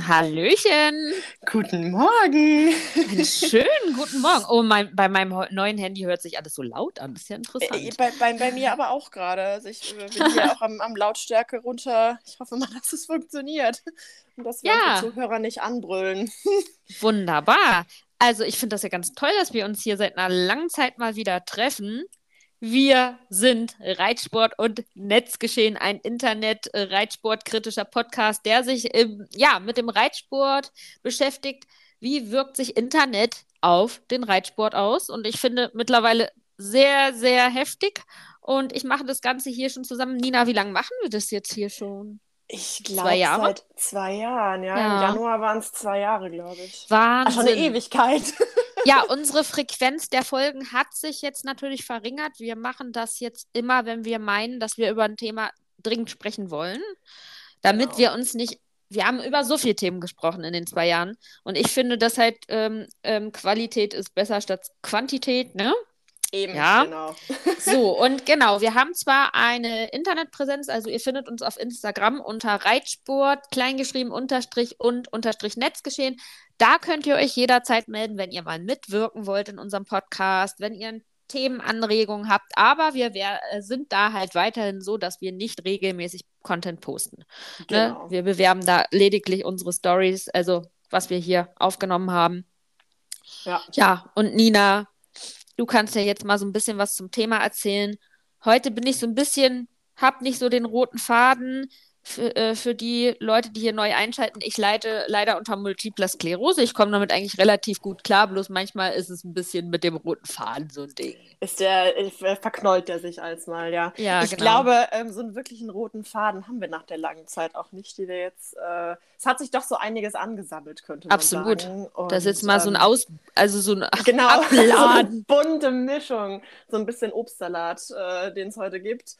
Hallöchen. Guten Morgen. Einen schönen guten Morgen. Oh, mein, bei meinem neuen Handy hört sich alles so laut an. Das ist ja interessant. Äh, bei, bei, bei mir aber auch gerade. Also ich äh, bin hier auch am, am, Lautstärke runter. Ich hoffe mal, dass es funktioniert. Und dass wir ja. unsere Zuhörer nicht anbrüllen. Wunderbar. Also ich finde das ja ganz toll, dass wir uns hier seit einer langen Zeit mal wieder treffen. Wir sind Reitsport und Netzgeschehen, ein Internet-Reitsport-kritischer Podcast, der sich im, ja, mit dem Reitsport beschäftigt. Wie wirkt sich Internet auf den Reitsport aus? Und ich finde mittlerweile sehr, sehr heftig. Und ich mache das Ganze hier schon zusammen. Nina, wie lange machen wir das jetzt hier schon? Ich glaube, seit zwei Jahren, ja. ja. Im Januar waren es zwei Jahre, glaube ich. Wahnsinn. Ach, schon eine Ewigkeit. ja, unsere Frequenz der Folgen hat sich jetzt natürlich verringert. Wir machen das jetzt immer, wenn wir meinen, dass wir über ein Thema dringend sprechen wollen, damit genau. wir uns nicht. Wir haben über so viele Themen gesprochen in den zwei Jahren. Und ich finde, dass halt ähm, ähm, Qualität ist besser statt Quantität, ne? Eben, ja. genau. So, und genau, wir haben zwar eine Internetpräsenz, also ihr findet uns auf Instagram unter Reitsport, kleingeschrieben, unterstrich und unterstrich Netzgeschehen. Da könnt ihr euch jederzeit melden, wenn ihr mal mitwirken wollt in unserem Podcast, wenn ihr Themenanregungen habt. Aber wir wär, äh, sind da halt weiterhin so, dass wir nicht regelmäßig Content posten. Ne? Genau. Ne? Wir bewerben da lediglich unsere Stories, also was wir hier aufgenommen haben. Ja. Ja, und Nina, Du kannst ja jetzt mal so ein bisschen was zum Thema erzählen. Heute bin ich so ein bisschen, hab nicht so den roten Faden für, äh, für die Leute, die hier neu einschalten, ich leide leider unter Multipler Sklerose. Ich komme damit eigentlich relativ gut klar, bloß manchmal ist es ein bisschen mit dem roten Faden so ein Ding. Ist der, äh, verknollt der sich als mal, ja. ja ich genau. glaube, ähm, so einen wirklichen roten Faden haben wir nach der langen Zeit auch nicht, die wir jetzt. Äh, es hat sich doch so einiges angesammelt, könnte man Absolut. sagen. Absolut. Das ist jetzt mal ähm, so ein ähm, Aus, also so ein genau, Abladen. So eine bunte Mischung, so ein bisschen Obstsalat, äh, den es heute gibt.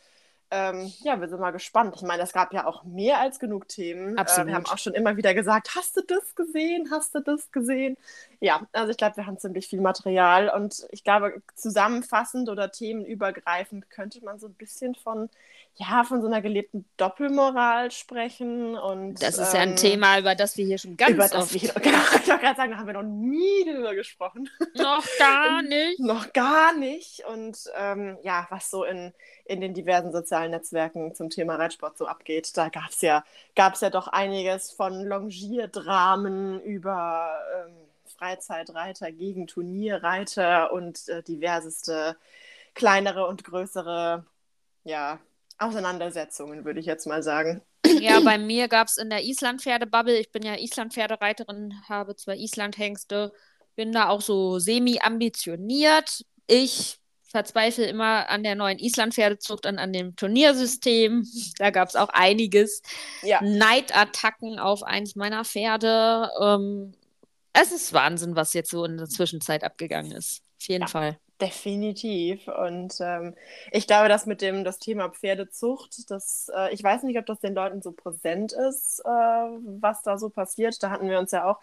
Ähm, ja, wir sind mal gespannt. Ich meine, es gab ja auch mehr als genug Themen. Absolut. Äh, wir haben auch schon immer wieder gesagt, hast du das gesehen? Hast du das gesehen? Ja, also ich glaube, wir haben ziemlich viel Material und ich glaube, zusammenfassend oder themenübergreifend könnte man so ein bisschen von ja, von so einer gelebten Doppelmoral sprechen. Und, das ist ähm, ja ein ähm, Thema, über das wir hier schon ganz über oft... Wir, genau, ich wollte gerade sagen, da haben wir noch nie drüber gesprochen. Noch gar nicht. noch gar nicht. Und ähm, ja, was so in, in den diversen sozialen Netzwerken zum Thema Reitsport so abgeht, da gab es ja, gab's ja doch einiges von Longierdramen über ähm, Freizeitreiter gegen Turnierreiter und äh, diverseste kleinere und größere ja, Auseinandersetzungen, würde ich jetzt mal sagen. Ja, bei mir gab es in der Island-Pferdebubble, ich bin ja Island-Pferdereiterin, habe zwei Island-Hengste, bin da auch so semi-ambitioniert. Ich verzweifle immer an der neuen Island-Pferdezucht und an dem Turniersystem. Da gab es auch einiges. Ja. Neidattacken auf eins meiner Pferde. Ähm, es ist Wahnsinn, was jetzt so in der Zwischenzeit abgegangen ist. Auf jeden ja. Fall. Definitiv. Und ähm, ich glaube, dass mit dem das Thema Pferdezucht, das, äh, ich weiß nicht, ob das den Leuten so präsent ist, äh, was da so passiert. Da hatten wir uns ja auch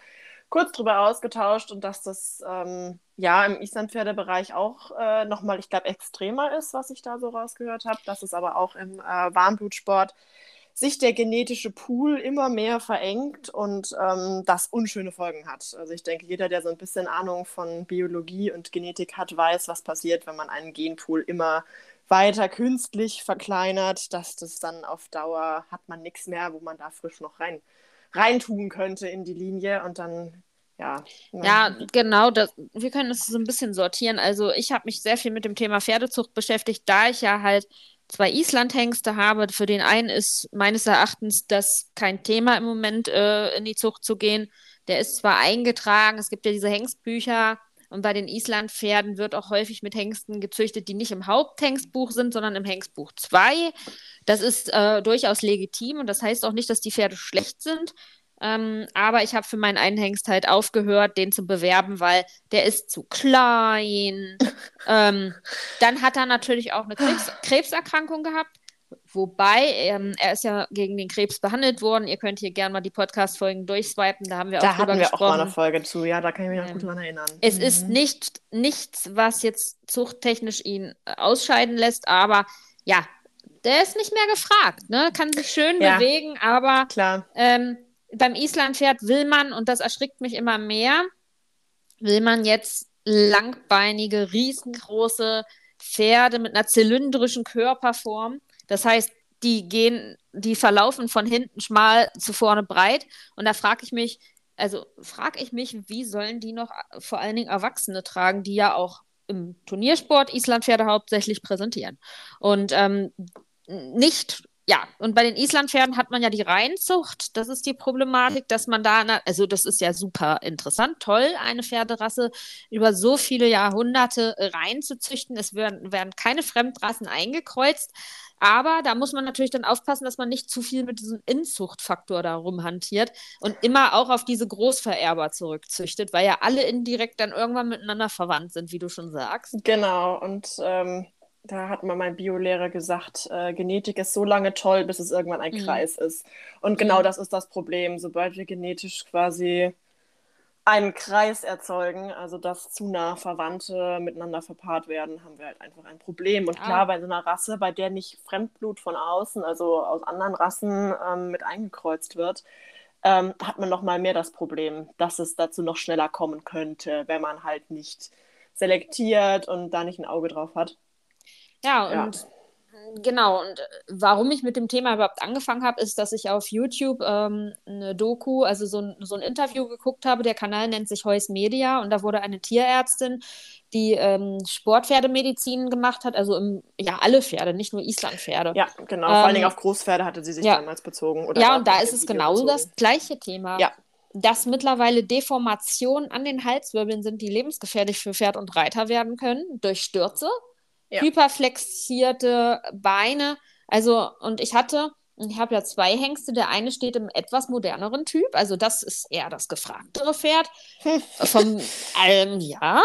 kurz drüber ausgetauscht und dass das ähm, ja im Islandpferdebereich auch äh, nochmal, ich glaube, extremer ist, was ich da so rausgehört habe. Dass es aber auch im äh, Warmblutsport sich der genetische Pool immer mehr verengt und ähm, das unschöne Folgen hat. Also ich denke, jeder, der so ein bisschen Ahnung von Biologie und Genetik hat, weiß, was passiert, wenn man einen Genpool immer weiter künstlich verkleinert, dass das dann auf Dauer hat man nichts mehr, wo man da frisch noch rein reintun könnte in die Linie und dann ja. Ne. Ja, genau. Das, wir können es so ein bisschen sortieren. Also ich habe mich sehr viel mit dem Thema Pferdezucht beschäftigt, da ich ja halt zwei Islandhengste habe. Für den einen ist meines Erachtens das kein Thema im Moment, äh, in die Zucht zu gehen. Der ist zwar eingetragen, es gibt ja diese Hengstbücher und bei den Islandpferden wird auch häufig mit Hengsten gezüchtet, die nicht im Haupthengstbuch sind, sondern im Hengstbuch 2. Das ist äh, durchaus legitim und das heißt auch nicht, dass die Pferde schlecht sind. Ähm, aber ich habe für meinen einen Hengst halt aufgehört, den zu bewerben, weil der ist zu klein. ähm, dann hat er natürlich auch eine Krebs Krebserkrankung gehabt. Wobei, ähm, er ist ja gegen den Krebs behandelt worden. Ihr könnt hier gerne mal die Podcast-Folgen durchswipen, da haben wir da auch drüber hatten wir gesprochen. auch mal eine Folge zu, ja, da kann ich mich noch gut ähm, dran erinnern. Es mhm. ist nicht, nichts, was jetzt zuchttechnisch ihn äh, ausscheiden lässt, aber ja, der ist nicht mehr gefragt, ne? Kann sich schön ja, bewegen, aber klar. Ähm, beim Islandpferd will man, und das erschrickt mich immer mehr, will man jetzt langbeinige, riesengroße Pferde mit einer zylindrischen Körperform. Das heißt, die gehen, die verlaufen von hinten schmal zu vorne breit. Und da frage ich mich, also frage ich mich, wie sollen die noch vor allen Dingen Erwachsene tragen, die ja auch im Turniersport Islandpferde hauptsächlich präsentieren. Und ähm, nicht ja, und bei den Islandpferden hat man ja die Reinzucht. Das ist die Problematik, dass man da, also das ist ja super interessant, toll, eine Pferderasse über so viele Jahrhunderte reinzuzüchten. Es werden, werden keine Fremdrassen eingekreuzt. Aber da muss man natürlich dann aufpassen, dass man nicht zu viel mit diesem Inzuchtfaktor da rumhantiert und immer auch auf diese Großvererber zurückzüchtet, weil ja alle indirekt dann irgendwann miteinander verwandt sind, wie du schon sagst. Genau, und ähm, da hat mal mein Biolehrer gesagt, äh, Genetik ist so lange toll, bis es irgendwann ein mhm. Kreis ist. Und genau mhm. das ist das Problem. Sobald wir genetisch quasi einen Kreis erzeugen, also dass zu nah Verwandte miteinander verpaart werden, haben wir halt einfach ein Problem. Und klar, ah. bei so einer Rasse, bei der nicht Fremdblut von außen, also aus anderen Rassen ähm, mit eingekreuzt wird, ähm, hat man noch mal mehr das Problem, dass es dazu noch schneller kommen könnte, wenn man halt nicht selektiert und da nicht ein Auge drauf hat. Ja, und ja. Genau, und warum ich mit dem Thema überhaupt angefangen habe, ist, dass ich auf YouTube ähm, eine Doku, also so ein, so ein Interview geguckt habe. Der Kanal nennt sich Heus Media und da wurde eine Tierärztin, die ähm, Sportpferdemedizin gemacht hat, also im, ja, alle Pferde, nicht nur Islandpferde. Ja, genau, vor allen Dingen ähm, auf Großpferde hatte sie sich ja. damals bezogen. Oder ja, und da ist es genau bezogen. das gleiche Thema. Ja. Dass mittlerweile Deformationen an den Halswirbeln sind, die lebensgefährlich für Pferd und Reiter werden können, durch Stürze ja. hyperflexierte Beine. Also, und ich hatte, ich habe ja zwei Hengste. Der eine steht im etwas moderneren Typ. Also, das ist eher das gefragtere Pferd. Vom, ähm, ja.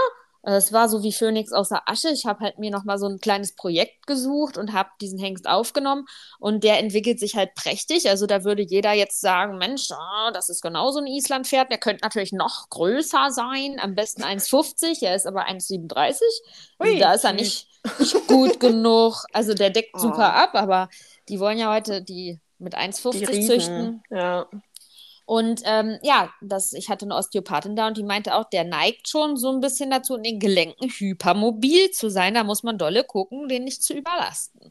Es war so wie Phönix aus der Asche. Ich habe halt mir nochmal so ein kleines Projekt gesucht und habe diesen Hengst aufgenommen und der entwickelt sich halt prächtig. Also da würde jeder jetzt sagen, Mensch, oh, das ist genau so ein Islandpferd. Der könnte natürlich noch größer sein, am besten 1,50. Er ist aber 1,37. Also da ist er nicht, nicht gut genug. Also der deckt oh. super ab, aber die wollen ja heute die mit 1,50 züchten. Ja. Und ähm, ja, das, ich hatte eine Osteopathin da und die meinte auch, der neigt schon so ein bisschen dazu, in den Gelenken hypermobil zu sein. Da muss man dolle gucken, den nicht zu überlasten.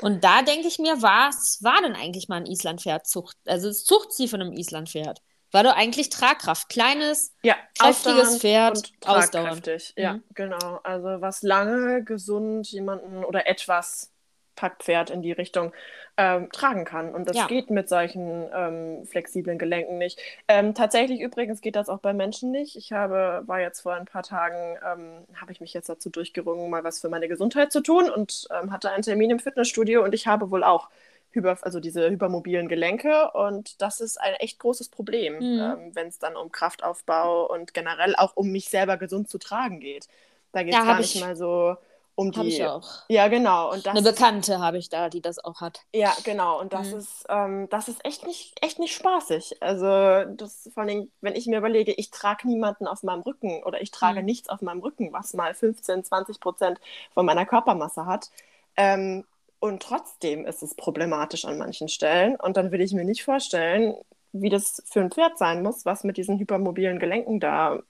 Und da denke ich mir, was war denn eigentlich mal ein Islandpferd? Zucht, also das Zuchtziel von einem Islandpferd? War doch eigentlich Tragkraft. Kleines, ja, kräftiges Pferd, und tragkräftig. Ja, mhm. genau. Also was lange, gesund jemanden oder etwas Packpferd in die Richtung ähm, tragen kann. Und das ja. geht mit solchen ähm, flexiblen Gelenken nicht. Ähm, tatsächlich übrigens geht das auch bei Menschen nicht. Ich habe, war jetzt vor ein paar Tagen, ähm, habe ich mich jetzt dazu durchgerungen, mal was für meine Gesundheit zu tun und ähm, hatte einen Termin im Fitnessstudio und ich habe wohl auch Hyper, also diese hypermobilen Gelenke und das ist ein echt großes Problem, mhm. Ähm, wenn es dann um Kraftaufbau und generell auch um mich selber gesund zu tragen geht. Da geht es ja, gar nicht mal so um die. Habe ich auch. Ja, genau. Und das Eine Bekannte habe ich da, die das auch hat. Ja, genau. Und das mhm. ist, ähm, das ist echt nicht, echt nicht spaßig. Also das vor allem, wenn ich mir überlege, ich trage niemanden auf meinem Rücken oder ich trage mhm. nichts auf meinem Rücken, was mal 15, 20 Prozent von meiner Körpermasse hat. Ähm, und trotzdem ist es problematisch an manchen Stellen. Und dann will ich mir nicht vorstellen, wie das für ein Pferd sein muss, was mit diesen hypermobilen Gelenken da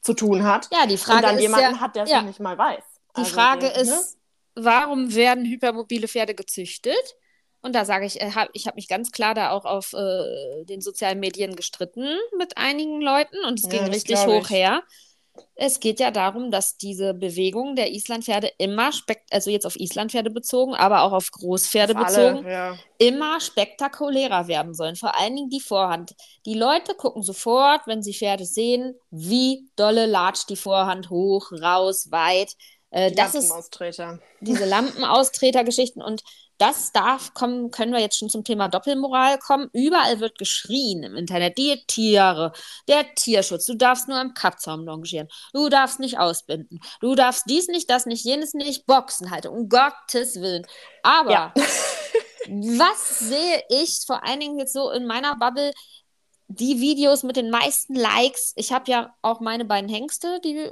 zu tun hat. Ja, die Frage und dann ist jemanden ja, hat, der es ja. nicht mal weiß. Die also Frage so, ist, ne? warum werden hypermobile Pferde gezüchtet? Und da sage ich, äh, ich habe mich ganz klar da auch auf äh, den sozialen Medien gestritten mit einigen Leuten und es ja, ging richtig hoch her. Es geht ja darum, dass diese Bewegung der Islandpferde immer, also jetzt auf Islandpferde bezogen, aber auch auf Großpferde auf bezogen, alle, ja. immer spektakulärer werden sollen. Vor allen Dingen die Vorhand. Die Leute gucken sofort, wenn sie Pferde sehen, wie dolle latscht die Vorhand hoch, raus, weit. Äh, das Lampenaustreter. Ist diese Lampenaustreter-Geschichten und das darf kommen, können wir jetzt schon zum Thema Doppelmoral kommen. Überall wird geschrien im Internet, die Tiere, der Tierschutz, du darfst nur im Kappzaum longieren, du darfst nicht ausbinden, du darfst dies nicht, das nicht, jenes nicht, Boxen halten, um Gottes Willen. Aber ja. was sehe ich vor allen Dingen jetzt so in meiner Bubble, die Videos mit den meisten Likes, ich habe ja auch meine beiden Hengste, die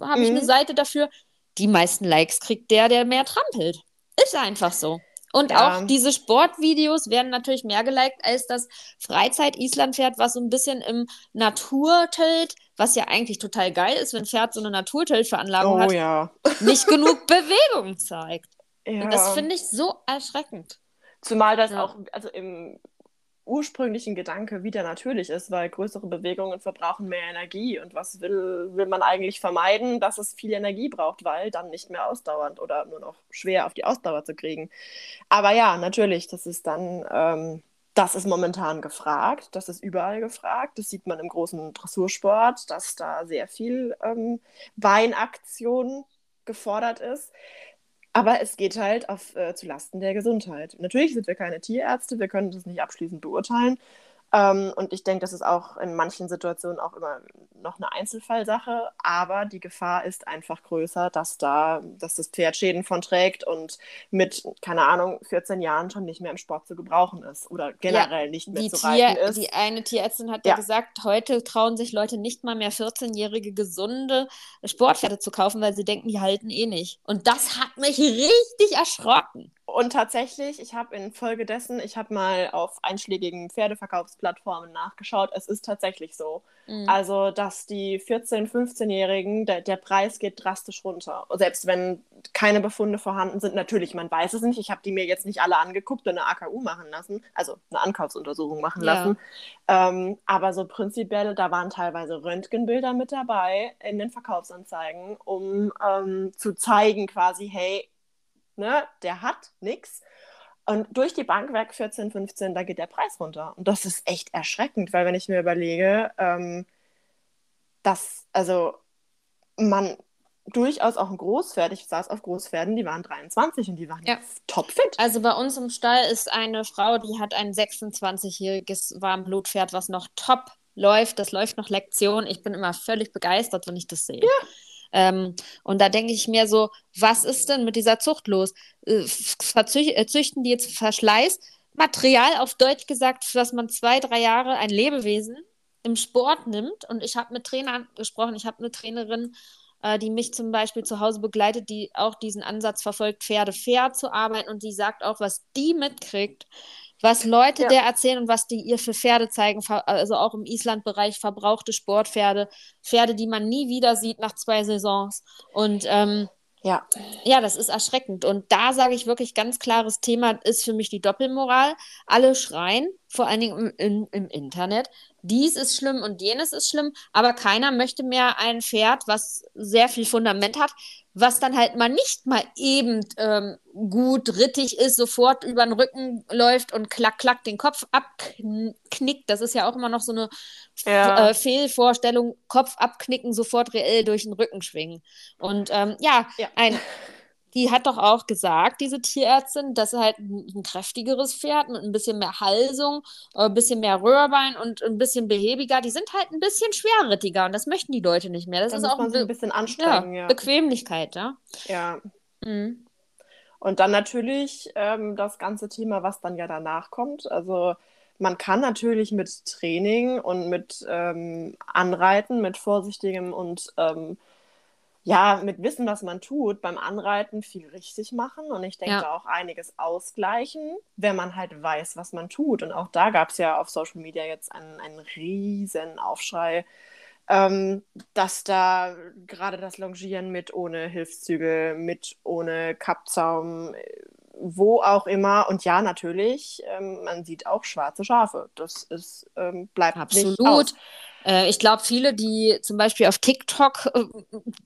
habe ich eine mhm. Seite dafür, die meisten Likes kriegt der, der mehr trampelt. Ist einfach so. Und ja. auch diese Sportvideos werden natürlich mehr geliked als das Freizeit-Island-Pferd, was so ein bisschen im Naturtilt, was ja eigentlich total geil ist, wenn ein Pferd so eine Naturtilt-Veranlagung oh, hat, ja. nicht genug Bewegung zeigt. Ja. Und das finde ich so erschreckend. Zumal das auch, also im ursprünglichen Gedanke wieder natürlich ist, weil größere Bewegungen verbrauchen mehr Energie. Und was will, will man eigentlich vermeiden? Dass es viel Energie braucht, weil dann nicht mehr ausdauernd oder nur noch schwer auf die Ausdauer zu kriegen. Aber ja, natürlich, das ist dann, ähm, das ist momentan gefragt, das ist überall gefragt. Das sieht man im großen Dressursport, dass da sehr viel ähm, Weinaktion gefordert ist. Aber es geht halt auf, äh, zu Lasten der Gesundheit. Natürlich sind wir keine Tierärzte, wir können das nicht abschließend beurteilen. Ähm, und ich denke, das ist auch in manchen Situationen auch immer noch eine Einzelfallsache, aber die Gefahr ist einfach größer, dass da, dass das Pferd Schäden von trägt und mit, keine Ahnung, 14 Jahren schon nicht mehr im Sport zu gebrauchen ist oder generell ja, nicht mehr zu Tier, reiten ist. Die eine Tierärztin hat ja. ja gesagt, heute trauen sich Leute nicht mal mehr 14-jährige gesunde Sportpferde zu kaufen, weil sie denken, die halten eh nicht. Und das hat mich richtig erschrocken. Und tatsächlich, ich habe infolgedessen, ich habe mal auf einschlägigen Pferdeverkaufsplattformen nachgeschaut. Es ist tatsächlich so. Mhm. Also, dass die 14-, 15-Jährigen, der, der Preis geht drastisch runter. Selbst wenn keine Befunde vorhanden sind. Natürlich, man weiß es nicht. Ich habe die mir jetzt nicht alle angeguckt und eine AKU machen lassen, also eine Ankaufsuntersuchung machen ja. lassen. Ähm, aber so prinzipiell, da waren teilweise Röntgenbilder mit dabei in den Verkaufsanzeigen, um ähm, zu zeigen quasi, hey, ne, der hat nichts. Und durch die Bank weg 14, 15, da geht der Preis runter. Und das ist echt erschreckend, weil wenn ich mir überlege, ähm, dass, also man durchaus auch ein Großpferd, ich saß auf Großpferden, die waren 23 und die waren ja. topfit. Also bei uns im Stall ist eine Frau, die hat ein 26-jähriges Warmblutpferd, was noch top läuft. Das läuft noch Lektion. Ich bin immer völlig begeistert, wenn ich das sehe. Ja. Ähm, und da denke ich mir so, was ist denn mit dieser Zucht los? Äh, äh, züchten die jetzt Verschleißmaterial, auf Deutsch gesagt, dass man zwei, drei Jahre ein Lebewesen im Sport nimmt. Und ich habe mit Trainern gesprochen, ich habe eine Trainerin, äh, die mich zum Beispiel zu Hause begleitet, die auch diesen Ansatz verfolgt, Pferde fair zu arbeiten und die sagt auch, was die mitkriegt, was Leute ja. der erzählen und was die ihr für Pferde zeigen, also auch im Island-Bereich verbrauchte Sportpferde, Pferde, die man nie wieder sieht nach zwei Saisons. Und ähm, ja. ja, das ist erschreckend. Und da sage ich wirklich ganz klares Thema ist für mich die Doppelmoral. Alle schreien, vor allen Dingen im, im, Internet, dies ist schlimm und jenes ist schlimm, aber keiner möchte mehr ein Pferd, was sehr viel Fundament hat, was dann halt mal nicht mal eben ähm, gut rittig ist, sofort über den Rücken läuft und klack, klack den Kopf abknickt. Das ist ja auch immer noch so eine ja. äh, Fehlvorstellung, Kopf abknicken, sofort reell durch den Rücken schwingen. Und ähm, ja, ja, ein die hat doch auch gesagt, diese Tierärztin, dass halt ein, ein kräftigeres Pferd mit ein bisschen mehr Halsung, äh, ein bisschen mehr Röhrbein und ein bisschen behäbiger, die sind halt ein bisschen schwerrittiger und das möchten die Leute nicht mehr. Das da ist auch ein, ein, bisschen anstrengend, ja, ja. Bequemlichkeit, ja. Ja. Mhm. Und dann natürlich ähm, das ganze Thema, was dann ja danach kommt. Also man kann natürlich mit Training und mit ähm, Anreiten, mit vorsichtigem und ähm, ja, mit Wissen, was man tut, beim Anreiten viel richtig machen und ich denke ja. auch einiges ausgleichen, wenn man halt weiß, was man tut. Und auch da gab es ja auf Social Media jetzt einen, einen riesen Aufschrei, ähm, dass da gerade das Longieren mit ohne Hilfszüge, mit ohne Kappzaum, wo auch immer. Und ja, natürlich, ähm, man sieht auch schwarze Schafe. Das ist, ähm, bleibt Absolut. nicht aus. Äh, ich glaube, viele, die zum Beispiel auf TikTok, äh,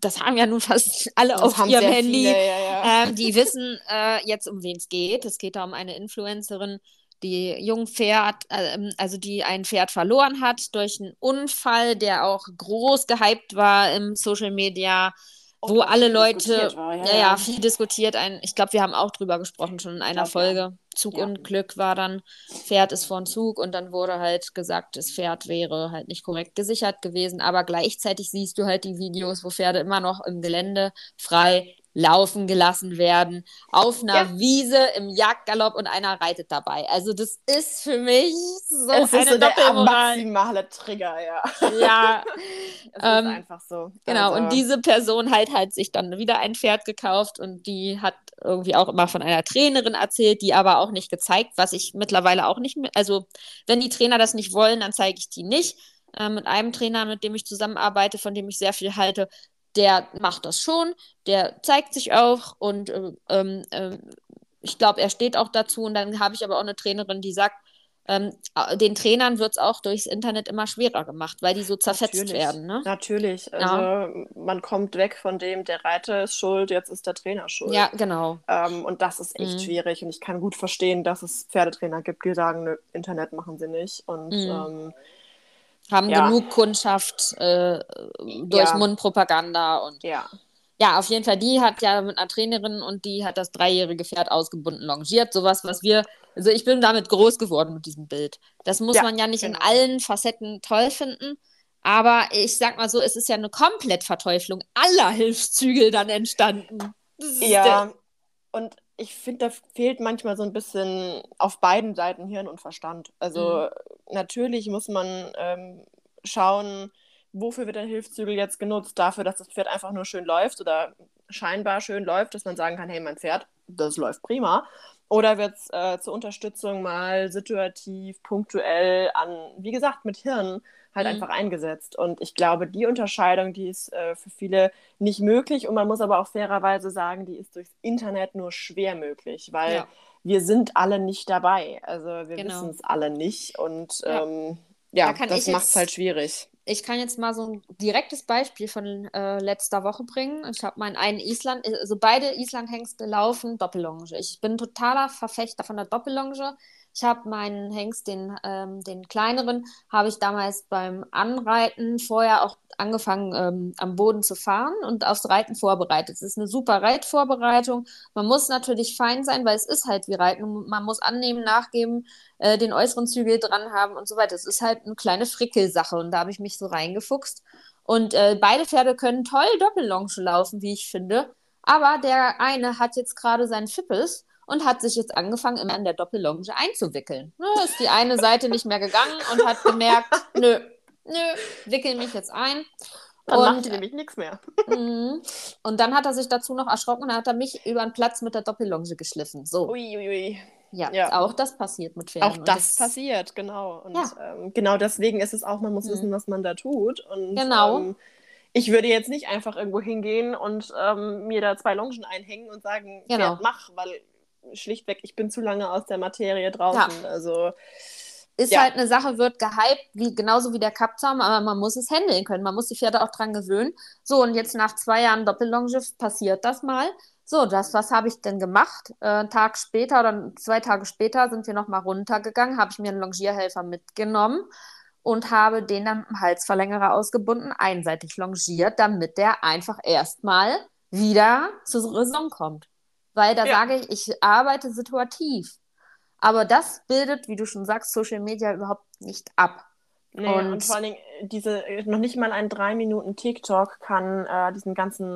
das haben ja nun fast alle das auf ihrem Handy, viele, ja, ja. Äh, die wissen äh, jetzt, um wen es geht. Es geht da um eine Influencerin, die jung Pferd, ähm, also die ein Pferd verloren hat durch einen Unfall, der auch groß gehypt war im Social Media wo alle Leute, war, ja, ja, ja, viel diskutiert. Ein, ich glaube, wir haben auch drüber gesprochen schon in einer glaub, Folge. Ja. Zugunglück war dann, Pferd ist vor Zug und dann wurde halt gesagt, das Pferd wäre halt nicht korrekt gesichert gewesen. Aber gleichzeitig siehst du halt die Videos, wo Pferde immer noch im Gelände frei laufen gelassen werden auf einer ja. Wiese im Jagdgalopp und einer reitet dabei. Also das ist für mich so es eine so der maximale Trigger, ja. Ja. es ähm, ist einfach so. Genau, also. und diese Person halt hat sich dann wieder ein Pferd gekauft und die hat irgendwie auch immer von einer Trainerin erzählt, die aber auch nicht gezeigt, was ich mittlerweile auch nicht mehr, also wenn die Trainer das nicht wollen, dann zeige ich die nicht. Äh, mit einem Trainer, mit dem ich zusammenarbeite, von dem ich sehr viel halte, der macht das schon, der zeigt sich auch und äh, äh, ich glaube, er steht auch dazu. Und dann habe ich aber auch eine Trainerin, die sagt, ähm, den Trainern wird es auch durchs Internet immer schwerer gemacht, weil die so zerfetzt Natürlich. werden. Ne? Natürlich. Also ja. man kommt weg von dem, der Reiter ist schuld, jetzt ist der Trainer schuld. Ja, genau. Ähm, und das ist echt mhm. schwierig. Und ich kann gut verstehen, dass es Pferdetrainer gibt, die sagen, nö, Internet machen sie nicht. Und mhm. ähm, haben ja. genug Kundschaft äh, durch ja. Mundpropaganda und ja. Ja, auf jeden Fall, die hat ja mit einer Trainerin und die hat das dreijährige Pferd ausgebunden longiert. Sowas, was wir, also ich bin damit groß geworden mit diesem Bild. Das muss ja, man ja nicht genau. in allen Facetten toll finden. Aber ich sag mal so, es ist ja eine Komplettverteuflung aller Hilfszügel dann entstanden. Ja, und ich finde, da fehlt manchmal so ein bisschen auf beiden Seiten Hirn und Verstand. Also mhm. Natürlich muss man ähm, schauen, wofür wird ein Hilfszügel jetzt genutzt? Dafür, dass das Pferd einfach nur schön läuft oder scheinbar schön läuft, dass man sagen kann, hey, mein Pferd, das läuft prima. Oder wird es äh, zur Unterstützung mal situativ, punktuell an, wie gesagt, mit Hirn halt mhm. einfach eingesetzt. Und ich glaube, die Unterscheidung, die ist äh, für viele nicht möglich. Und man muss aber auch fairerweise sagen, die ist durchs Internet nur schwer möglich, weil ja. Wir sind alle nicht dabei. Also wir genau. wissen es alle nicht. Und ja, ähm, ja da das macht es halt schwierig. Ich kann jetzt mal so ein direktes Beispiel von äh, letzter Woche bringen. Ich habe meinen einen Island, also beide Island-Hengste laufen Doppellonge. Ich bin totaler Verfechter von der Doppellonge. Ich habe meinen Hengst, den, ähm, den kleineren, habe ich damals beim Anreiten vorher auch angefangen, ähm, am Boden zu fahren und aufs Reiten vorbereitet. Es ist eine super Reitvorbereitung. Man muss natürlich fein sein, weil es ist halt wie Reiten. Man muss annehmen, nachgeben, äh, den äußeren Zügel dran haben und so weiter. Es ist halt eine kleine Frickelsache und da habe ich mich so reingefuchst. Und äh, beide Pferde können toll Doppellonge laufen, wie ich finde. Aber der eine hat jetzt gerade seinen Fippes und hat sich jetzt angefangen, immer in der Doppellonge einzuwickeln. Ne, ist die eine Seite nicht mehr gegangen und hat gemerkt, nö, nö, wickel mich jetzt ein. Dann und, macht sie nämlich nichts mehr. Mhm. und dann hat er sich dazu noch erschrocken und hat er mich über den Platz mit der Doppellonge geschliffen. So. Uiuiui. Ui, ui. Ja, ja, auch das passiert mit Pferden. Auch das, das, passiert, genau. Und ja. ähm, genau deswegen ist es auch, man muss mhm. wissen, was man da tut. Und, genau. Ähm, ich würde jetzt nicht einfach irgendwo hingehen und ähm, mir da zwei Longen einhängen und sagen, genau. Pferd, mach, weil schlichtweg, ich bin zu lange aus der Materie draußen. Ja. Also ist ja. halt eine Sache, wird gehypt, wie, genauso wie der Kappzaum, aber man muss es handeln können. Man muss die Pferde auch dran gewöhnen. So, und jetzt nach zwei Jahren Doppellonge passiert das mal. So, das, was habe ich denn gemacht? Äh, einen Tag später oder zwei Tage später sind wir nochmal runtergegangen, habe ich mir einen Longierhelfer mitgenommen und habe den dann mit dem Halsverlängerer ausgebunden, einseitig longiert, damit der einfach erstmal wieder zur Raison kommt. Weil da ja. sage ich, ich arbeite situativ. Aber das bildet, wie du schon sagst, Social Media überhaupt nicht ab. Nee, und, und, vor allen Dingen, diese, noch nicht mal ein drei Minuten TikTok kann äh, diesen ganzen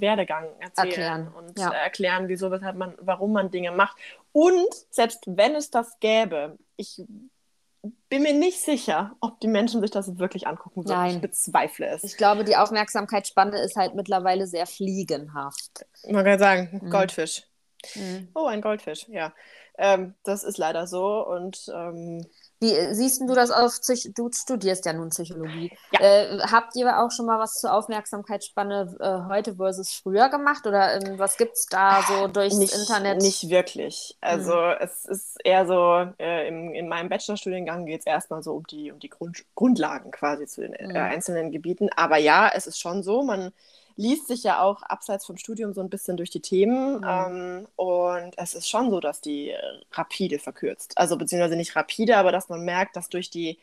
Werdegang erzählen erklären. und ja. erklären, wieso, weshalb man, warum man Dinge macht. Und selbst wenn es das gäbe, ich bin mir nicht sicher, ob die Menschen sich das wirklich angucken würden. Nein. Ich bezweifle es. Ich glaube, die Aufmerksamkeitsspanne ist halt mittlerweile sehr fliegenhaft. Man kann sagen, mhm. Goldfisch. Mhm. Oh, ein Goldfisch, ja. Ähm, das ist leider so und ähm, wie siehst du das auf Psych Du studierst ja nun Psychologie. Ja. Äh, habt ihr auch schon mal was zur Aufmerksamkeitsspanne äh, heute versus früher gemacht? Oder ähm, was gibt es da so durchs nicht, Internet? Nicht wirklich. Also hm. es ist eher so, äh, im, in meinem Bachelorstudiengang geht es erstmal so um die, um die Grund, Grundlagen quasi zu den hm. einzelnen Gebieten. Aber ja, es ist schon so, man liest sich ja auch abseits vom Studium so ein bisschen durch die Themen. Mhm. Ähm, und es ist schon so, dass die rapide verkürzt. Also beziehungsweise nicht rapide, aber dass man merkt, dass durch die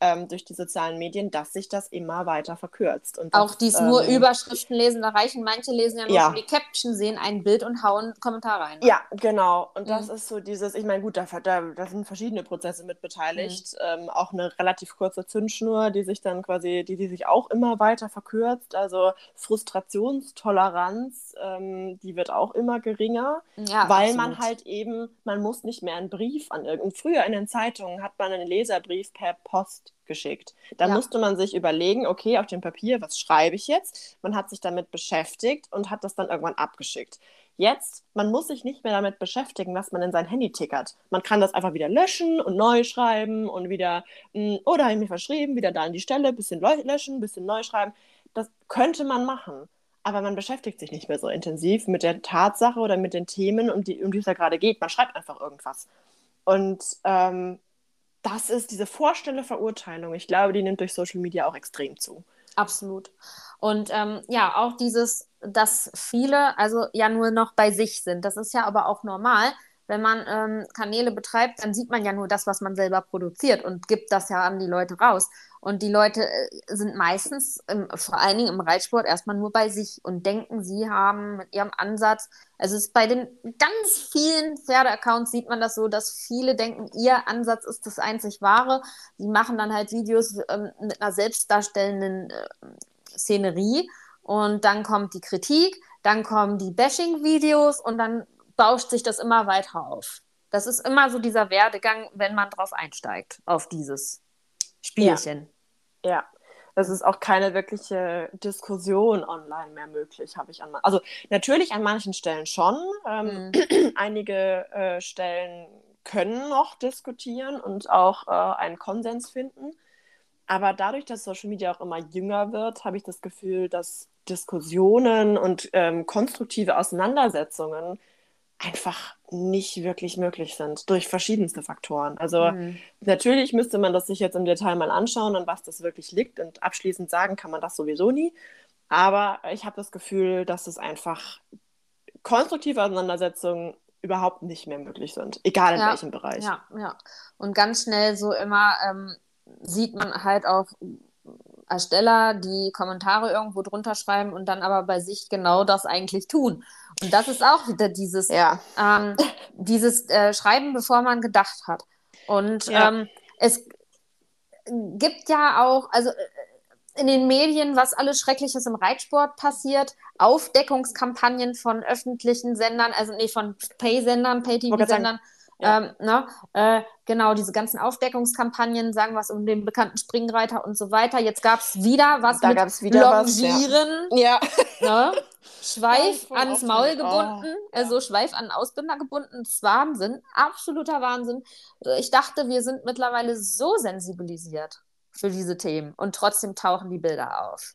ähm, durch die sozialen Medien, dass sich das immer weiter verkürzt. Und auch dies ähm, nur Überschriften lesen, da reichen manche lesen ja nur ja. die Caption, sehen ein Bild und hauen Kommentar rein. Ja, genau. Und mhm. das ist so dieses, ich meine, gut, da, da, da, sind verschiedene Prozesse mit beteiligt. Mhm. Ähm, auch eine relativ kurze Zündschnur, die sich dann quasi, die, die sich auch immer weiter verkürzt. Also Frustrationstoleranz, ähm, die wird auch immer geringer, ja, weil absolut. man halt eben, man muss nicht mehr einen Brief an irgendeinen. Früher in den Zeitungen hat man einen Leserbrief per Post geschickt. Da ja. musste man sich überlegen, okay, auf dem Papier, was schreibe ich jetzt? Man hat sich damit beschäftigt und hat das dann irgendwann abgeschickt. Jetzt, man muss sich nicht mehr damit beschäftigen, was man in sein Handy tickert. Man kann das einfach wieder löschen und neu schreiben und wieder, mh, oder habe ich mir verschrieben, wieder da an die Stelle, bisschen löschen, bisschen neu schreiben. Das könnte man machen. Aber man beschäftigt sich nicht mehr so intensiv mit der Tatsache oder mit den Themen, um die, um die es da gerade geht. Man schreibt einfach irgendwas. Und ähm, das ist diese vorstelle Verurteilung. Ich glaube, die nimmt durch Social Media auch extrem zu. Absolut. Und ähm, ja, auch dieses, dass viele also ja nur noch bei sich sind. Das ist ja aber auch normal. Wenn man ähm, Kanäle betreibt, dann sieht man ja nur das, was man selber produziert und gibt das ja an die Leute raus. Und die Leute äh, sind meistens, im, vor allen Dingen im Reitsport, erstmal nur bei sich und denken, sie haben mit ihrem Ansatz, also es ist bei den ganz vielen Pferdeaccounts sieht man das so, dass viele denken, ihr Ansatz ist das einzig wahre. Die machen dann halt Videos ähm, mit einer selbstdarstellenden äh, Szenerie und dann kommt die Kritik, dann kommen die Bashing-Videos und dann bauscht sich das immer weiter auf. Das ist immer so dieser Werdegang, wenn man drauf einsteigt, auf dieses. Spielchen. Ja. ja. Es ist auch keine wirkliche Diskussion online mehr möglich, habe ich an. Also natürlich an manchen Stellen schon. Ähm, mhm. Einige äh, Stellen können noch diskutieren und auch äh, einen Konsens finden. Aber dadurch, dass Social Media auch immer jünger wird, habe ich das Gefühl, dass Diskussionen und ähm, konstruktive Auseinandersetzungen einfach nicht wirklich möglich sind durch verschiedenste Faktoren. Also mhm. natürlich müsste man das sich jetzt im Detail mal anschauen, an was das wirklich liegt und abschließend sagen kann man das sowieso nie. Aber ich habe das Gefühl, dass es einfach konstruktive Auseinandersetzungen überhaupt nicht mehr möglich sind, egal in ja, welchem Bereich. Ja, ja. Und ganz schnell so immer ähm, sieht man halt auch Ersteller, die Kommentare irgendwo drunter schreiben und dann aber bei sich genau das eigentlich tun. Und das ist auch wieder dieses, ja. ähm, dieses äh, Schreiben, bevor man gedacht hat. Und ja. ähm, es gibt ja auch, also äh, in den Medien, was alles Schreckliches im Reitsport passiert, Aufdeckungskampagnen von öffentlichen Sendern, also nee, von Pay-Sendern, Pay-TV-Sendern. Ja. Ähm, ne? äh, genau, diese ganzen Aufdeckungskampagnen, sagen was um den bekannten Springreiter und so weiter. Jetzt gab es wieder was da mit wieder Longieren. Was, ja. ja. Ne? Schweif ans Maul gebunden, oh, also ja. Schweif an Ausbinder gebunden. Das ist Wahnsinn, absoluter Wahnsinn. Ich dachte, wir sind mittlerweile so sensibilisiert für diese Themen und trotzdem tauchen die Bilder auf.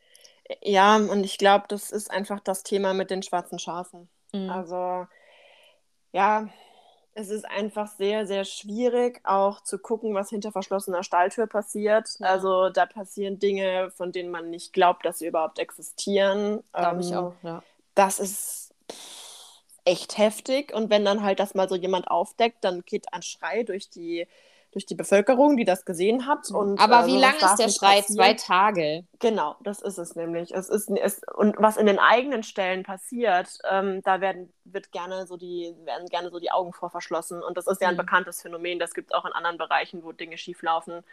Ja, und ich glaube, das ist einfach das Thema mit den schwarzen Schafen. Mhm. Also, ja, es ist einfach sehr, sehr schwierig, auch zu gucken, was hinter verschlossener Stalltür passiert. Ja. Also da passieren Dinge, von denen man nicht glaubt, dass sie überhaupt existieren. Glaube ähm, ich auch, ja. Das ist echt heftig. Und wenn dann halt das mal so jemand aufdeckt, dann geht ein Schrei durch die durch die Bevölkerung, die das gesehen hat. Mhm. Und, Aber äh, wie lange ist der Schrei? Passieren. Zwei Tage. Genau, das ist es nämlich. Es ist, es, und was in den eigenen Stellen passiert, ähm, da werden, wird gerne so die, werden gerne so die Augen vor verschlossen. Und das ist ja ein mhm. bekanntes Phänomen. Das gibt es auch in anderen Bereichen, wo Dinge schieflaufen.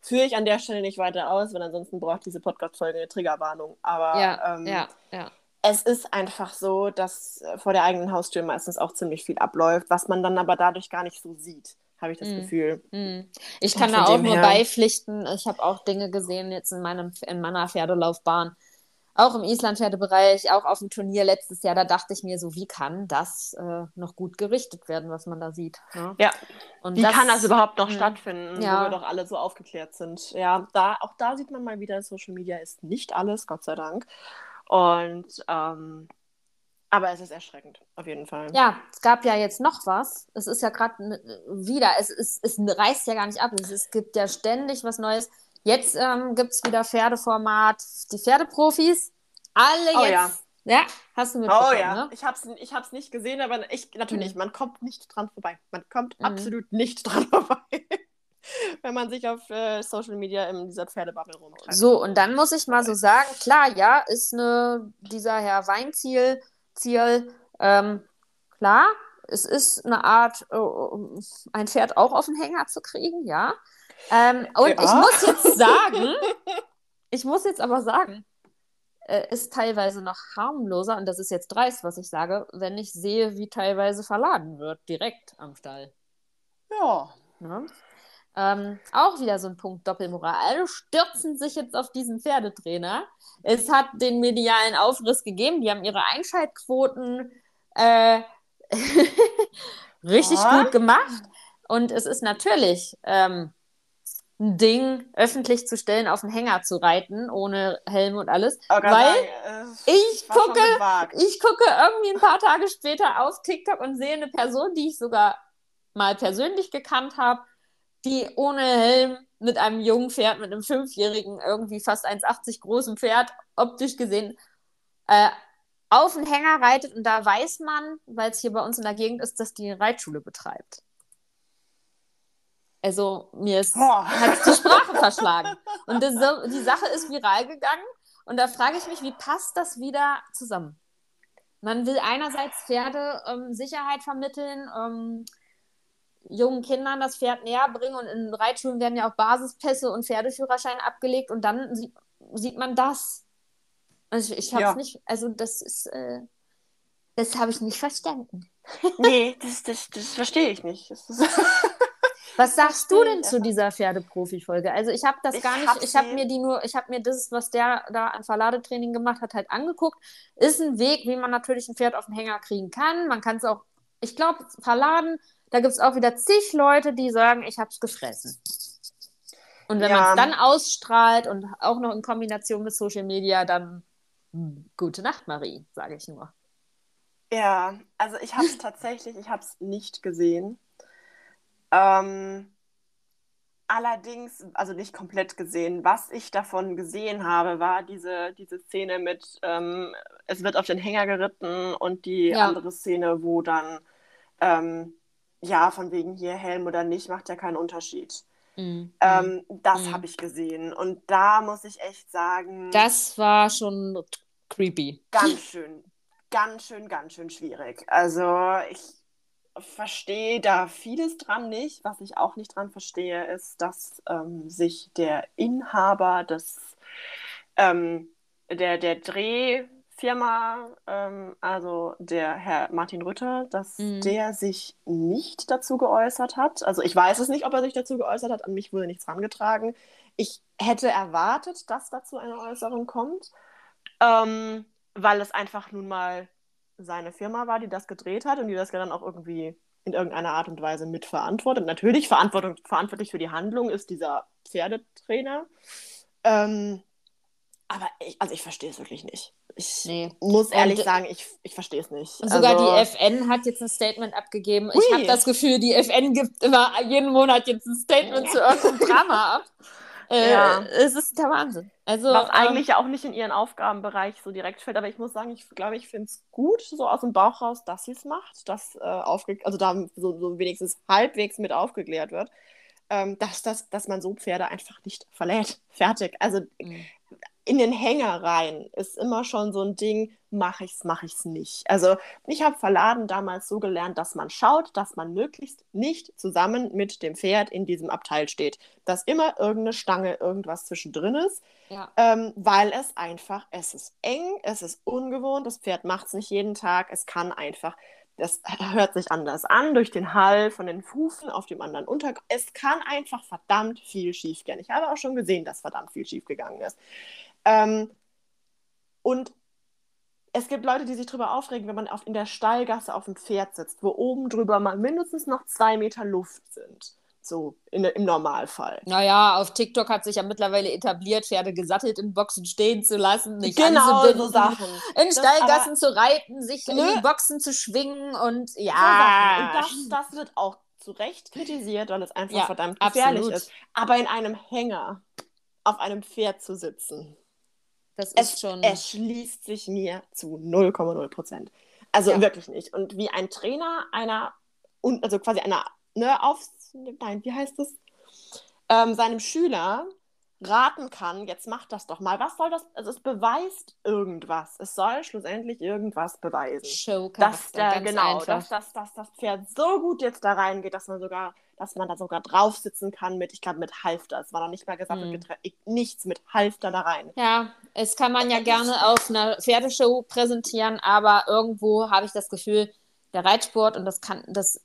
Führe ich an der Stelle nicht weiter aus, weil ansonsten braucht diese Podcast-Folge eine Triggerwarnung. Aber ja, ähm, ja, ja es ist einfach so, dass äh, vor der eigenen Haustür meistens auch ziemlich viel abläuft, was man dann aber dadurch gar nicht so sieht habe ich das mm. Gefühl. Mm. Ich kann da auch nur her... beipflichten. Ich habe auch Dinge gesehen jetzt in, meinem, in meiner Pferdelaufbahn, auch im Islandpferdebereich, auch auf dem Turnier letztes Jahr. Da dachte ich mir so, wie kann das äh, noch gut gerichtet werden, was man da sieht? Ne? Ja. Und wie das, kann das überhaupt noch mh. stattfinden, ja. wo wir doch alle so aufgeklärt sind? Ja, da, auch da sieht man mal wieder, Social Media ist nicht alles, Gott sei Dank. Und ähm, aber es ist erschreckend, auf jeden Fall. Ja, es gab ja jetzt noch was. Es ist ja gerade wieder, es, ist, es reißt ja gar nicht ab. Es, es gibt ja ständig was Neues. Jetzt ähm, gibt es wieder Pferdeformat, die Pferdeprofis. Alle oh, jetzt. Ja. ja. hast du mitbekommen, Oh ja, ne? ich habe es ich hab's nicht gesehen, aber ich, natürlich, mhm. man kommt nicht dran vorbei. Man kommt mhm. absolut nicht dran vorbei. wenn man sich auf äh, Social Media in dieser Pferdebubble rumtreibt. So, und dann muss ich mal so sagen, klar, ja, ist eine, dieser Herr Weinziel, Ziel, ähm, klar, es ist eine Art, äh, ein Pferd auch auf den Hänger zu kriegen, ja. Ähm, und ja. ich muss jetzt sagen, ich muss jetzt aber sagen, äh, ist teilweise noch harmloser, und das ist jetzt dreist, was ich sage, wenn ich sehe, wie teilweise verladen wird, direkt am Stall. Ja. ja? Ähm, auch wieder so ein Punkt Doppelmoral. Alle stürzen sich jetzt auf diesen Pferdetrainer. Es hat den medialen Aufriss gegeben. Die haben ihre Einschaltquoten äh, richtig ja. gut gemacht. Und es ist natürlich ähm, ein Ding, öffentlich zu stellen, auf den Hänger zu reiten, ohne Helm und alles. Oh, weil sagen, ich, gucke, ich gucke irgendwie ein paar Tage später auf TikTok und sehe eine Person, die ich sogar mal persönlich gekannt habe, die ohne Helm mit einem jungen Pferd, mit einem fünfjährigen, irgendwie fast 1,80 großen Pferd, optisch gesehen, äh, auf den Hänger reitet. Und da weiß man, weil es hier bei uns in der Gegend ist, dass die Reitschule betreibt. Also mir ist, hat die Sprache verschlagen. Und das, die Sache ist viral gegangen. Und da frage ich mich, wie passt das wieder zusammen? Man will einerseits Pferde ähm, Sicherheit vermitteln, ähm, jungen Kindern das Pferd näher bringen und in Reitschulen werden ja auch Basispässe und Pferdeführerschein abgelegt und dann sie sieht man das. Also ich, ich habe es ja. nicht, also das ist, äh, das habe ich nicht verstanden. nee, das, das, das verstehe ich nicht. Was sagst du denn zu dieser Pferdeprofi-Folge? Also ich habe das ich gar nicht, ich habe mir die nur, ich habe mir das, was der da an Verladetraining gemacht hat, halt angeguckt. Ist ein Weg, wie man natürlich ein Pferd auf den Hänger kriegen kann. Man kann es auch, ich glaube, verladen da gibt es auch wieder zig Leute, die sagen, ich habe es gefressen. Und wenn ja. man es dann ausstrahlt und auch noch in Kombination mit Social Media, dann hm, gute Nacht, Marie, sage ich nur. Ja, also ich habe es tatsächlich, ich habe es nicht gesehen. Ähm, allerdings, also nicht komplett gesehen. Was ich davon gesehen habe, war diese, diese Szene mit, ähm, es wird auf den Hänger geritten und die ja. andere Szene, wo dann ähm, ja, von wegen hier Helm oder nicht, macht ja keinen Unterschied. Mhm. Ähm, das mhm. habe ich gesehen. Und da muss ich echt sagen. Das war schon creepy. Ganz schön, ganz schön, ganz schön schwierig. Also ich verstehe da vieles dran nicht. Was ich auch nicht dran verstehe, ist, dass ähm, sich der Inhaber des ähm, der, der Dreh Firma, ähm, also der Herr Martin Rütter, dass mhm. der sich nicht dazu geäußert hat. Also ich weiß es nicht, ob er sich dazu geäußert hat. An mich wurde nichts herangetragen. Ich hätte erwartet, dass dazu eine Äußerung kommt, ähm, weil es einfach nun mal seine Firma war, die das gedreht hat und die das dann auch irgendwie in irgendeiner Art und Weise mitverantwortet. Natürlich Verantwortung, verantwortlich für die Handlung ist dieser Pferdetrainer. Ähm, aber ich, also ich verstehe es wirklich nicht. Ich muss ehrlich und, sagen, ich, ich verstehe es nicht. Sogar also, die FN hat jetzt ein Statement abgegeben. Ui. Ich habe das Gefühl, die FN gibt immer jeden Monat jetzt ein Statement ja. zu irgendeinem Drama ab. Äh, ja. Es ist der Wahnsinn. Also, Was ähm, eigentlich auch nicht in ihren Aufgabenbereich so direkt fällt, aber ich muss sagen, ich glaube, ich finde es gut, so aus dem Bauch raus, dass sie es macht, dass äh, aufge also da so, so wenigstens halbwegs mit aufgeklärt wird. Ähm, dass, das, dass man so Pferde einfach nicht verlädt. Fertig. Also mhm in den Hänger rein ist immer schon so ein Ding, mache ich's, mache ich's nicht. Also ich habe Verladen damals so gelernt, dass man schaut, dass man möglichst nicht zusammen mit dem Pferd in diesem Abteil steht. Dass immer irgendeine Stange, irgendwas zwischendrin ist, ja. ähm, weil es einfach, es ist eng, es ist ungewohnt, das Pferd macht es nicht jeden Tag, es kann einfach das hört sich anders an durch den Hall von den Hufen auf dem anderen Untergrund. Es kann einfach verdammt viel schiefgehen. Ich habe auch schon gesehen, dass verdammt viel schiefgegangen ist. Ähm, und es gibt Leute, die sich darüber aufregen, wenn man auf, in der Stallgasse auf dem Pferd sitzt, wo oben drüber mal mindestens noch zwei Meter Luft sind. So in, im Normalfall. Naja, auf TikTok hat sich ja mittlerweile etabliert, Pferde gesattelt in Boxen stehen zu lassen, nicht genau, so Sachen. in Stallgassen zu reiten, sich ne? in die Boxen zu schwingen und ja. So und das, das wird auch zu Recht kritisiert, weil es einfach ja, verdammt gefährlich absolut. ist. Aber in einem Hänger auf einem Pferd zu sitzen. Das ist es, schon. Es schließt sich mir zu 0,0 Prozent. Also ja. wirklich nicht. Und wie ein Trainer einer, also quasi einer, ne, auf, nein, wie heißt das? ähm, seinem Schüler raten kann, jetzt mach das doch mal. Was soll das? Also es beweist irgendwas. Es soll schlussendlich irgendwas beweisen. Show dass der, genau, dass, dass, dass das Pferd so gut jetzt da reingeht, dass man sogar, dass man da sogar drauf sitzen kann mit, ich glaube, mit Halfter. Es war noch nicht mal gesagt, Hm. mit nichts mit Halfter da rein. Ja, es kann man ja gerne auf einer Pferdeshow präsentieren, aber irgendwo habe ich das Gefühl, der Reitsport, und das kann, das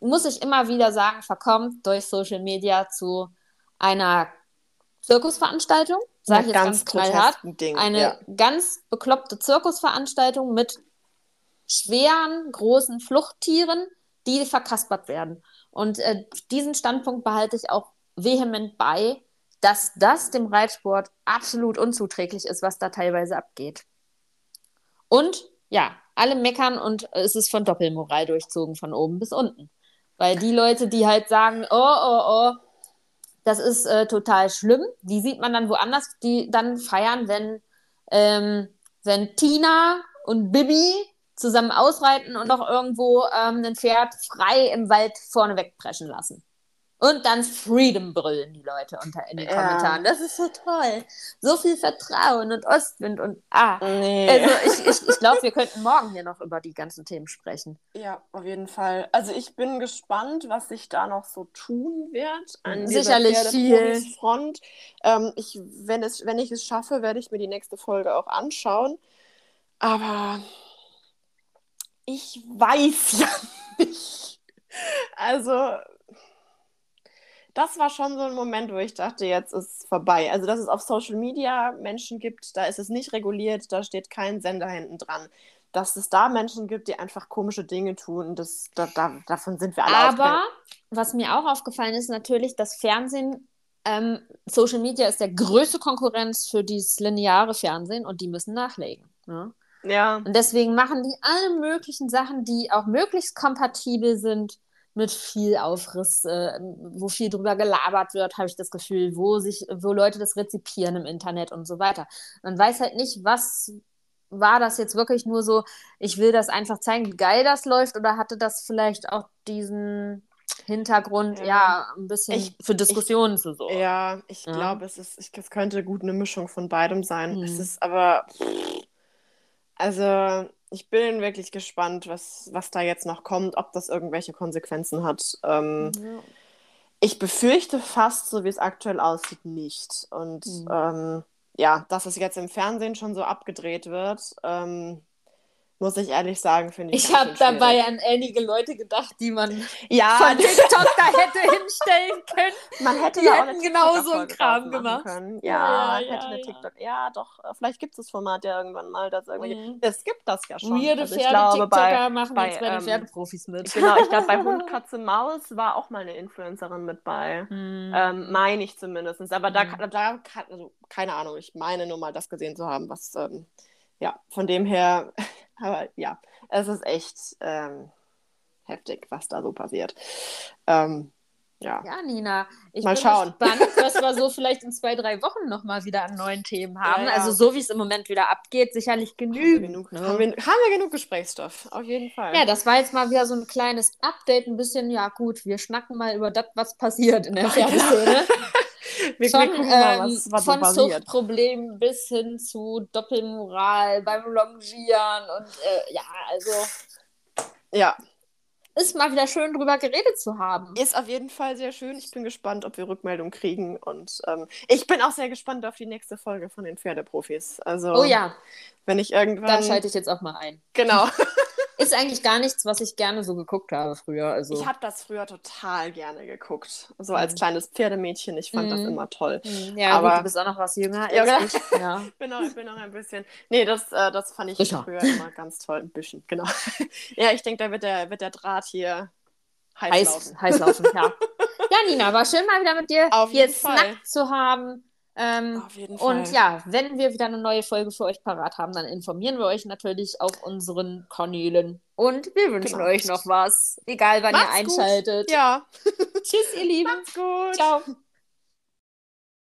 muss ich immer wieder sagen, verkommt durch Social Media zu einer Zirkusveranstaltung, sage ich jetzt ganz knallhart. grotesken Dingen, Eine ja. ganz bekloppte Zirkusveranstaltung mit schweren, großen Fluchttieren, die verkaspert werden. Und äh, diesen Standpunkt behalte ich auch vehement bei, dass das dem Reitsport absolut unzuträglich ist, was da teilweise abgeht. Und ja, alle meckern und es ist von Doppelmoral durchzogen, von oben bis unten. Weil die Leute, die halt sagen, oh, oh, oh, das ist äh, total schlimm, die sieht man dann woanders, die dann feiern, wenn, ähm, wenn Tina und Bibi zusammen ausreiten und auch irgendwo ähm, ein Pferd frei im Wald vorne wegpreschen lassen. Und dann Freedom brüllen die Leute unter in den Ja. Kommentaren. Das ist so toll. So viel Vertrauen und Ostwind und ah. Nee. Also ich, ich, ich glaube, wir könnten morgen hier noch über die ganzen Themen sprechen. Ja, auf jeden Fall. Also ich bin gespannt, was sich da noch so tun wird an Sicherlich Pferdeprofis-Front. Ähm, ich, wenn, es, wenn ich es schaffe, werde ich mir die nächste Folge auch anschauen. Aber ich weiß ja nicht. Also das war schon so ein Moment, wo ich dachte, jetzt ist es vorbei. Also, dass es auf Social Media Menschen gibt, da ist es nicht reguliert, da steht kein Sender hinten dran. Dass es da Menschen gibt, die einfach komische Dinge tun, das, da, da, davon sind wir alle Aber was mir auch aufgefallen ist, natürlich, das Fernsehen, ähm, Social Media ist der größte Konkurrenz für dieses lineare Fernsehen und die müssen nachlegen. Ne? Ja. Und deswegen machen die alle möglichen Sachen, die auch möglichst kompatibel sind mit viel Aufriss, äh, wo viel drüber gelabert wird, habe ich das Gefühl, wo sich, wo Leute das rezipieren im Internet und so weiter. Man weiß halt nicht, was war das jetzt wirklich nur so, ich will das einfach zeigen, wie geil das läuft, oder hatte das vielleicht auch diesen Hintergrund, ja, Ja. ein bisschen Ich- für Diskussionen zu sorgen. Ja, ich Ja. glaube, es ist, ich, es könnte gut eine Mischung von beidem sein. Hm. Es ist aber, also ich bin wirklich gespannt, was, was da jetzt noch kommt, ob das irgendwelche Konsequenzen hat. Ähm, Ja. Ich befürchte fast, so wie es aktuell aussieht, nicht. Und Mhm. ähm, ja, dass es jetzt im Fernsehen schon so abgedreht wird, ähm, muss ich ehrlich sagen, finde ich. Ich habe dabei an einige Leute gedacht, die man Ja, von TikTok da hätte hinstellen können. man hätte die da auch genau so einen Kram gemacht. Können. Ja, Ja, ja, hätte eine ja. TikTok. Ja, doch, äh, vielleicht gibt es das Format ja irgendwann mal, dass irgendwelche. Mhm. Es gibt das ja schon. Weirde Also ich glaube, bei, Pferde-TikToker machen bei, jetzt bei den Pferdeprofis mit. genau, ich glaube, bei Hund, Katze, Maus war auch mal eine Influencerin mit bei. Mhm. Ähm, meine ich zumindest. Aber da, Mhm. da kann, also keine Ahnung, ich meine nur mal das gesehen zu haben, was, ähm, ja, von dem her, aber ja, es ist echt ähm, heftig, was da so passiert. Ähm, ja. Ja, Nina, ich Mal bin schauen. gespannt, was wir so vielleicht in zwei, drei Wochen nochmal wieder an neuen Themen haben. Ja, ja. Also so wie es im Moment wieder abgeht, sicherlich Haben genügend. genug, ne? haben, wir, haben wir genug Gesprächsstoff, auf jeden Fall. Ja, das war jetzt mal wieder so ein kleines Update, ein bisschen, ja gut, wir schnacken mal über das, was passiert in der Pferdeszene. wir, Von, wir gucken mal, ähm, was, was so von passiert. Zuchtproblemen bis hin zu Doppelmoral beim Longieren und äh, ja, also Ja, ist mal wieder schön drüber geredet zu haben. ist auf jeden Fall sehr schön. Ich bin gespannt, ob wir Rückmeldung kriegen. Und ähm, ich bin auch sehr gespannt auf die nächste Folge von den Pferdeprofis. Also, Oh ja, wenn ich irgendwann. schalte ich jetzt auch mal ein. Genau. Ist eigentlich gar nichts, was ich gerne so geguckt habe früher. Also. Ich habe das früher total gerne geguckt. So als Mhm. kleines Pferdemädchen. Ich fand das Mhm. immer toll. Hm, ja, aber- gut, du bist auch noch was jünger Ja, als ich. Ja. Bin noch, ich bin noch ein bisschen. Nee, das, äh, das fand ich Sicher. früher immer ganz toll. Ein bisschen, genau. ja, ich denke, da wird der, wird der Draht hier heiß, Heiß, laufen. heiß laufen, ja. Ja, Nina, war schön mal wieder mit dir Auf hier jeden Fall. Snack zu haben. Ähm, Auf jeden Fall. und ja, wenn wir wieder eine neue Folge für euch parat haben, dann informieren wir euch natürlich auf unseren Kanälen. Und wir wünschen Genau. euch noch was. Egal, wann Macht's ihr gut. einschaltet. Ja, Tschüss, ihr Lieben. macht's gut. Ciao.